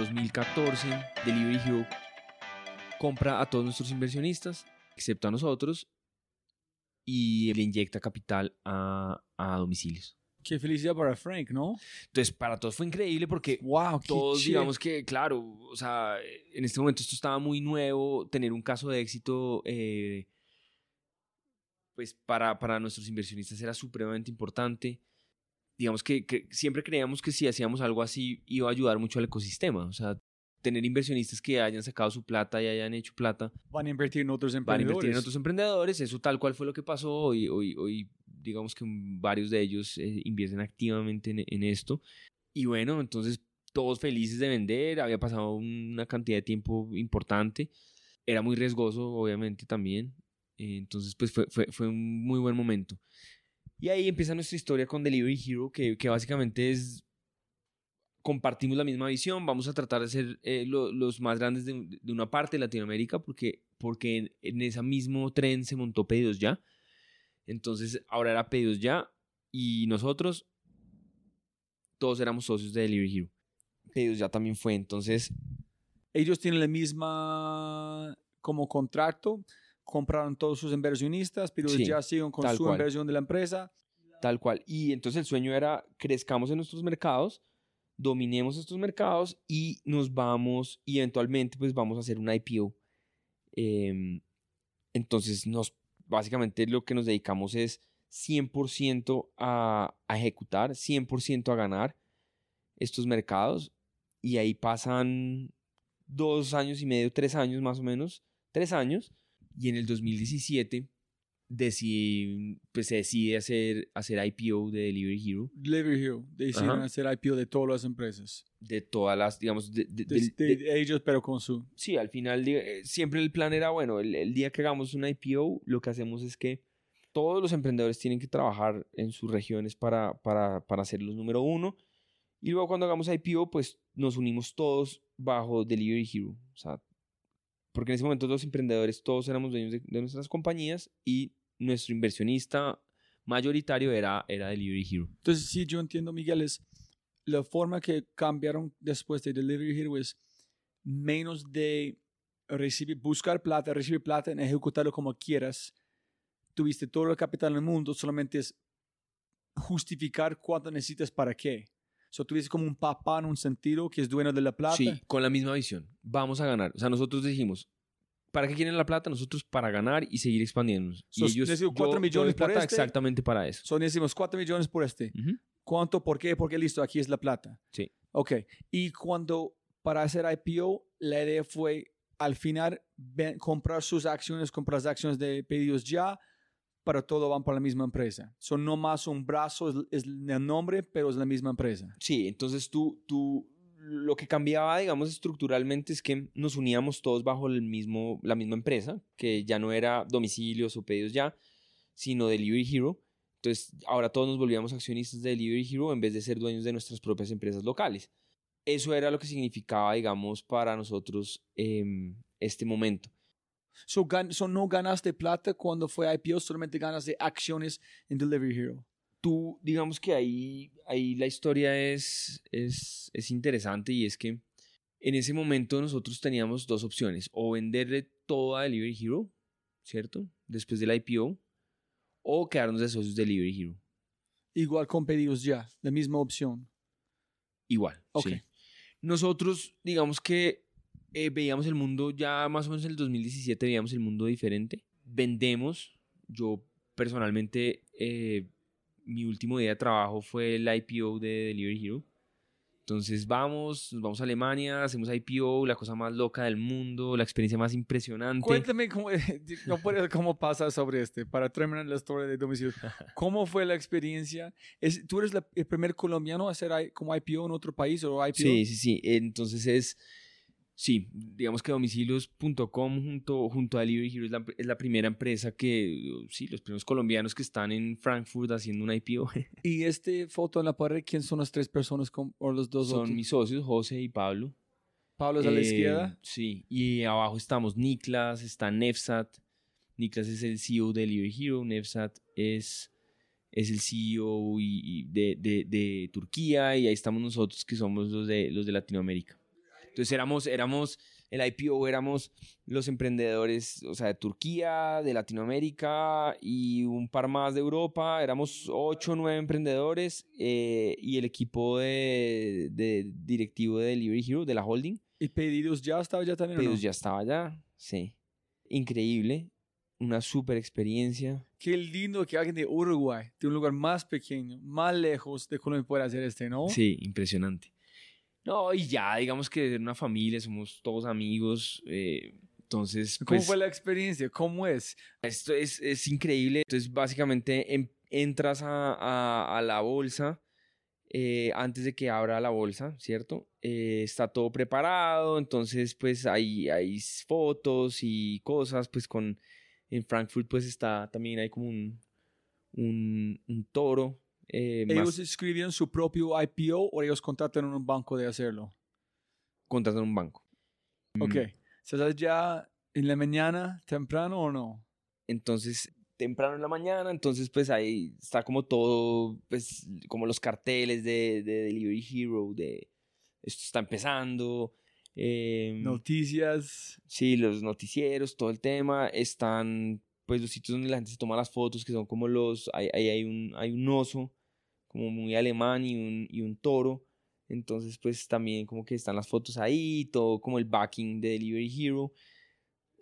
2014, Delivery Hero compra a todos nuestros inversionistas, excepto a nosotros, y le inyecta capital a, a domicilios. Qué felicidad para Frank, ¿no? Entonces, para todos fue increíble porque Wow, todos, digamos que, claro, o sea, en este momento esto estaba muy nuevo, tener un caso de éxito, eh, pues para, para nuestros inversionistas era supremamente importante. Digamos que, que siempre creíamos que si hacíamos algo así iba a ayudar mucho al ecosistema, o sea, tener inversionistas que hayan sacado su plata y hayan hecho plata Van a invertir en otros van a emprendedores. invertir en otros emprendedores. Eso tal cual fue lo que pasó. Hoy, hoy, hoy digamos que varios de ellos eh, invierten activamente en, en esto. Y bueno, entonces todos felices de vender. Había pasado una cantidad de tiempo importante. Era muy riesgoso, obviamente, también. Eh, entonces, pues fue, fue, fue un muy buen momento. Y ahí empieza nuestra historia con Delivery Hero, que, que básicamente es compartimos la misma visión, vamos a tratar de ser eh, lo- los más grandes de, de una parte de Latinoamérica porque, porque en, en ese mismo tren se montó Pedidos Ya. Entonces ahora era Pedidos Ya y nosotros todos éramos socios de Delivery Hero. Pedidos Ya también fue, entonces Ellos tienen la misma como contrato, compraron todos sus inversionistas, pero Sí, ya siguen con su cual. inversión de la empresa. tal cual. Y entonces el sueño era crezcamos en nuestros mercados, dominemos estos mercados y nos vamos y eventualmente pues vamos a hacer una IPO. Eh, entonces nos básicamente lo que nos dedicamos es 100% a, a ejecutar, 100% a ganar estos mercados y ahí pasan dos años y medio, tres años más o menos, tres años y en el 2017 decidí, pues se decide hacer, hacer IPO de Delivery Hero Delivery Hero, decidieron Ajá. hacer IPO de todas las empresas. de todas las, digamos, de- de- De, de- ellos, pero con su... sí, al final eh, siempre el plan era, bueno, el, el día que hagamos una IPO, lo que hacemos es que todos los emprendedores tienen que trabajar en sus regiones para, para, para ser los número uno. Y luego cuando hagamos IPO, pues nos unimos todos bajo Delivery Hero. O sea, porque en ese momento los emprendedores todos éramos dueños de, nuestras compañías y nuestro inversionista mayoritario era, era Delivery Hero. Entonces, sí, yo entiendo, Miguel, es la forma que cambiaron después de Delivery Hero es menos de buscar plata, recibir plata, en ejecutarlo como quieras. Tuviste todo el capital en el mundo, solamente es justificar cuánto necesitas para qué. So, tuviste como un papá en un sentido que es dueño de la plata. Sí, con la misma visión. Vamos a ganar. O sea, nosotros dijimos, ¿para qué quieren la plata? Nosotros para ganar y seguir expandiéndonos. So, y ellos, necesito cuatro yo- millones yo por plata este. exactamente para eso. So, necesitamos 4 millones por este. Ujú. ¿Cuánto? ¿Por qué? Porque listo, aquí es la plata. Sí. Ok. Y cuando para hacer IPO, la idea fue al final ven- comprar sus acciones, comprar las acciones de pedidos ya, pero todo van para la misma empresa. Son no más un brazo, es, el nombre, pero es la misma empresa. Sí, entonces tú, tú, lo que cambiaba, digamos, estructuralmente es que nos uníamos todos bajo el mismo, la misma empresa, que ya no era domicilios o pedidos ya, sino Delivery Hero. Entonces, ahora todos nos volvíamos accionistas de Delivery Hero en vez de ser dueños de nuestras propias empresas locales. Eso era lo que significaba, digamos, para nosotros em, este momento. So, gan- so no ganaste plata cuando fue IPO, solamente ganaste acciones en Delivery Hero. tú, digamos que ahí, ahí la historia es, es, es interesante y es que en ese momento nosotros teníamos dos opciones, o venderle todo a Delivery Hero, ¿cierto? Después del IPO, o quedarnos de socios de Delivery Hero. Igual con pedidos ya, la misma opción. Igual. Ok. sí. Nosotros, digamos que eh, veíamos el mundo ya más o menos en el 2017, veíamos el mundo diferente. Vendemos. Yo personalmente, eh, mi último día de trabajo fue el IPO de Delivery Hero. Entonces vamos, nos vamos a Alemania, hacemos IPO, la cosa más loca del mundo, la experiencia más impresionante. Cuéntame cómo, no puedo cómo pasa sobre este, para terminar la historia de domicilio. ¿Cómo fue la experiencia? Es, ¿Tú eres la- el primer colombiano a hacer como IPO en otro país o IPO? Sí, sí, sí. Entonces es, sí, digamos que domicilios.com junto, junto a Delivery Hero es la, es la primera empresa que, sí, los primeros colombianos que están en Frankfurt haciendo una IPO Y este foto en la pared, ¿quién son las tres personas con- o los dos son otros? mis socios, José y Pablo. Pablo es a la Eh, izquierda. Sí, y abajo estamos Niklas, está Nefsat. Niklas es el CEO de Delivery Hero, Nefsat es, es el CEO y, y de, de- de Turquía y ahí estamos nosotros que somos los de, los de Latinoamérica. Entonces éramos, éramos, el IPO éramos los emprendedores, o sea, de Turquía, de Latinoamérica y un par más de Europa. Éramos ocho o nueve emprendedores eh, y el equipo de, de directivo de Delivery Hero, de la holding. ¿Y pedidos ya estaba ya también? Pedidos ya estaba ya, sí. Increíble, una super experiencia. Qué lindo que alguien de Uruguay, de un lugar más pequeño, más lejos de Colombia, pueda hacer este, ¿no? Sí, impresionante. No, y ya, digamos que una familia, somos todos amigos. Eh, entonces, ¿Cómo pues, fue la experiencia? ¿Cómo es? Esto es, es increíble. Entonces, básicamente em, entras a, a, a, la bolsa eh, antes de que abra la bolsa, ¿cierto? Eh, está todo preparado, entonces pues hay, hay fotos y cosas, pues con... En Frankfurt pues está también hay como un, un, un toro. Eh, ¿Ellos más, escribieron su propio IPO o ellos contrataron un banco de hacerlo? contratan un banco. Ok. Mm, ¿Estás ya en la mañana, temprano o no? Entonces, temprano en la mañana, entonces pues ahí está como todo, pues como los carteles de, de Delivery Hero, de esto está empezando. eh, Noticias. Sí, los noticieros, todo el tema, están pues los sitios donde la gente se toma las fotos, que son como los, ahí hay, hay, un, hay un oso, como muy alemán y un, y un toro, entonces pues también como que están las fotos ahí, todo como el backing de Delivery Hero.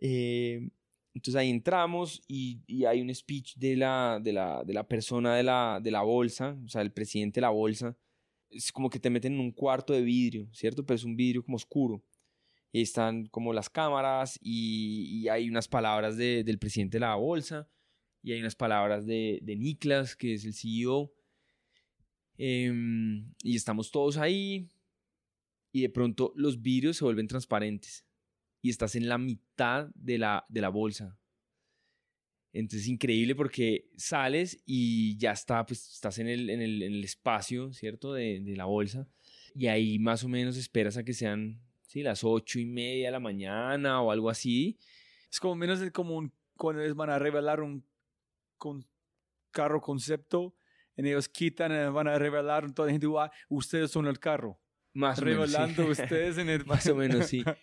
Eh, entonces ahí entramos y, y, hay un speech de la, de la, de la persona de la, de la bolsa, o sea, el presidente de la bolsa. Es como que te meten en un cuarto de vidrio, ¿cierto? Pero es un vidrio como oscuro. Y están como las cámaras y, y hay unas palabras de, del presidente de la bolsa y hay unas palabras de, de Niklas, que es el CEO. Eh, y estamos todos ahí y de pronto los vidrios se vuelven transparentes y estás en la mitad de la, de la bolsa. Entonces increíble porque sales y ya está, pues estás en el, en el, espacio, ¿cierto? De, de, la bolsa. Y ahí más o menos esperas a que sean, sí, las ocho y media de la mañana o algo así. Es como menos un, cuando les van a revelar un con, carro concepto, en ellos quitan, eh, van a revelar, toda la gente, ah, ustedes son el carro. Más Revelando o menos, sí. ustedes en el... más o menos, sí.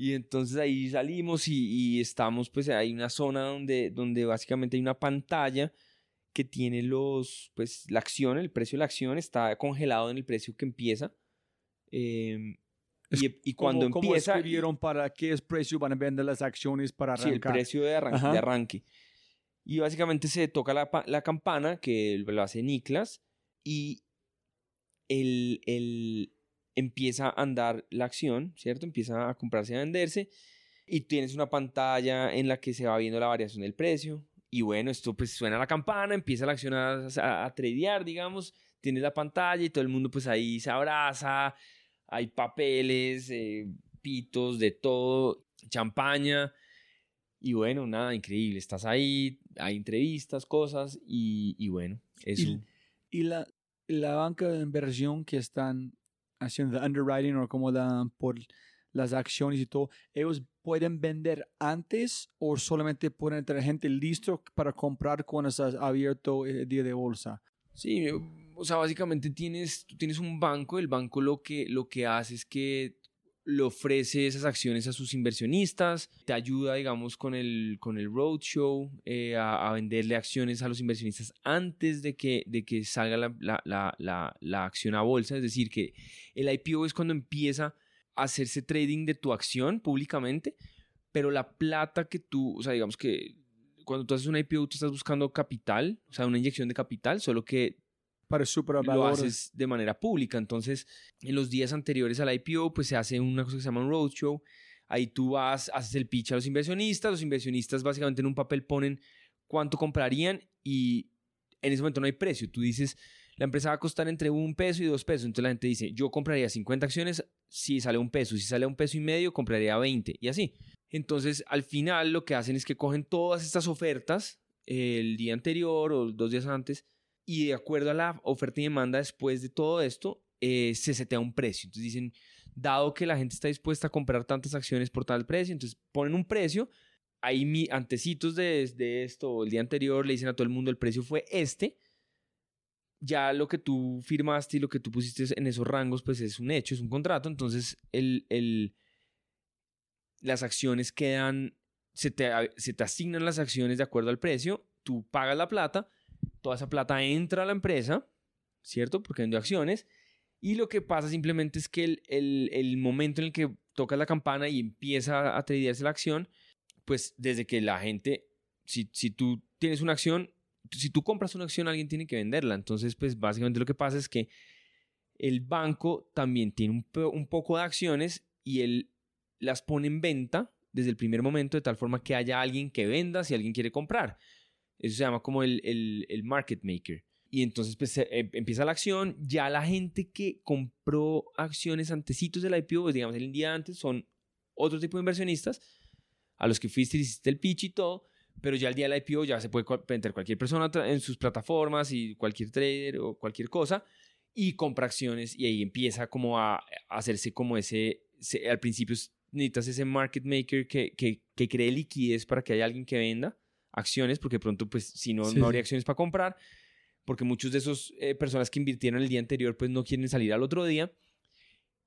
Y entonces ahí salimos y, y, estamos, pues hay una zona donde, donde básicamente hay una pantalla que tiene los, pues la acción, el precio de la acción está congelado en el precio que empieza. Eh, y, y, cuando ¿cómo, empieza... ¿Cómo escribieron para qué precio van a vender las acciones para arrancar? Sí, el precio de arranque. De arranque. Y básicamente se toca la, la campana, que lo hace Niklas, y el, el, empieza a andar la acción, ¿cierto? Empieza a comprarse y a venderse y tienes una pantalla en la que se va viendo la variación del precio y bueno, esto pues suena la campana, empieza la acción a, a, a tradear, digamos, tienes la pantalla y todo el mundo pues ahí se abraza, hay papeles, eh, pitos, de todo, champaña y bueno, nada, increíble, estás ahí, hay entrevistas, cosas y, y bueno, eso. Y, y la, la banca de inversión que están haciendo underwriting o como dan por las acciones y todo, ellos pueden vender antes o solamente pueden tener gente listo para comprar cuando estás abierto el día de bolsa. Sí, o sea, básicamente tienes, tú tienes un banco, el banco lo que, lo que hace es que le ofrece esas acciones a sus inversionistas, te ayuda, digamos, con el, con el roadshow, eh, a, a, venderle acciones a los inversionistas antes de que, de que salga la, la, la, la, acción a bolsa. Es decir, que el IPO es cuando empieza a hacerse trading de tu acción públicamente, pero la plata que tú, o sea, digamos que cuando tú haces un IPO, tú estás buscando capital, o sea, una inyección de capital, solo que para lo haces de manera pública. Entonces, en los días anteriores al IPO, pues se hace una cosa que se llama un roadshow. Ahí tú vas, haces el pitch a los inversionistas. Los inversionistas básicamente en un papel ponen cuánto comprarían y en ese momento no hay precio. Tú dices, la empresa va a costar entre un peso y dos pesos. Entonces la gente dice, yo compraría 50 acciones si sale un peso. Si sale un peso y medio, compraría 20 y así. Entonces, al final lo que hacen es que cogen todas estas ofertas el día anterior o dos días antes y de acuerdo a la oferta y demanda después de todo esto, eh, se setea un precio. Entonces dicen, dado que la gente está dispuesta a comprar tantas acciones por tal precio, entonces ponen un precio, ahí mi, antecitos de, esto, el día anterior le dicen a todo el mundo el precio fue este, ya lo que tú firmaste y lo que tú pusiste en esos rangos, pues es un hecho, es un contrato. Entonces, el, las acciones quedan, se te, se te asignan las acciones de acuerdo al precio, tú pagas la plata, toda esa plata entra a la empresa, ¿cierto? Porque vendió acciones. Y lo que pasa simplemente es que el, el, el momento en el que tocas la campana y empieza a tradearse la acción, pues desde que la gente, si, si tú tienes una acción, si tú compras una acción, alguien tiene que venderla. Entonces, pues básicamente lo que pasa es que el banco también tiene un, un poco de acciones y él las pone en venta desde el primer momento de tal forma que haya alguien que venda si alguien quiere comprar. Eso se llama como el, el, market maker. Y entonces pues, em, empieza la acción. Ya la gente que compró acciones antecitos del IPO, pues digamos el día antes, son otro tipo de inversionistas a los que fuiste y hiciste el pitch y todo pero ya el día del IPO ya se puede meter cualquier persona en sus plataformas y cualquier trader o cualquier cosa y compra acciones y ahí empieza como a, hacerse como ese, al principio necesitas ese market maker que, que, que, cree liquidez para que haya alguien que venda acciones, porque pronto pues si no, no habría acciones para comprar, porque muchos de esos eh, personas que invirtieron el día anterior pues no quieren salir al otro día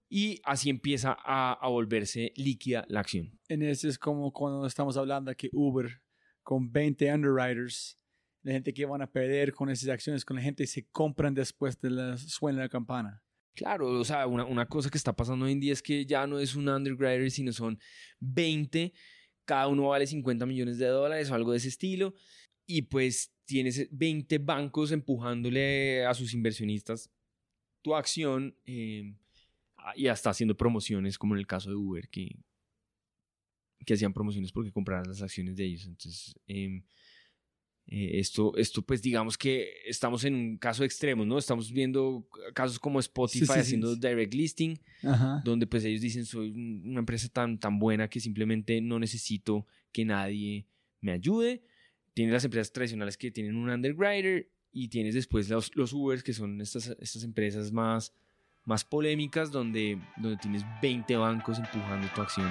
y así empieza a, a volverse líquida la acción. En ese es como cuando estamos hablando que Uber con 20 underwriters, la gente que van a perder con esas acciones, con la gente se compran después de la suena la campana. Claro, o sea, una, una, cosa que está pasando hoy en día es que ya no es un underwriter, sino son 20, cada uno vale 50 millones de dólares o algo de ese estilo, y pues tienes 20 bancos empujándole a sus inversionistas tu acción eh, y hasta haciendo promociones, como en el caso de Uber, que, que hacían promociones porque compraran las acciones de ellos. Entonces, em, eh, esto, esto, pues digamos que estamos en un caso extremo, ¿no? Estamos viendo casos como Spotify haciendo direct listing, donde pues ellos dicen, soy una empresa tan, tan buena que simplemente no necesito que nadie me ayude. Tienes las empresas tradicionales que tienen un underwriter y tienes después los, los Ubers, que son estas, estas empresas más, más polémicas, donde, donde tienes 20 bancos empujando tu acción.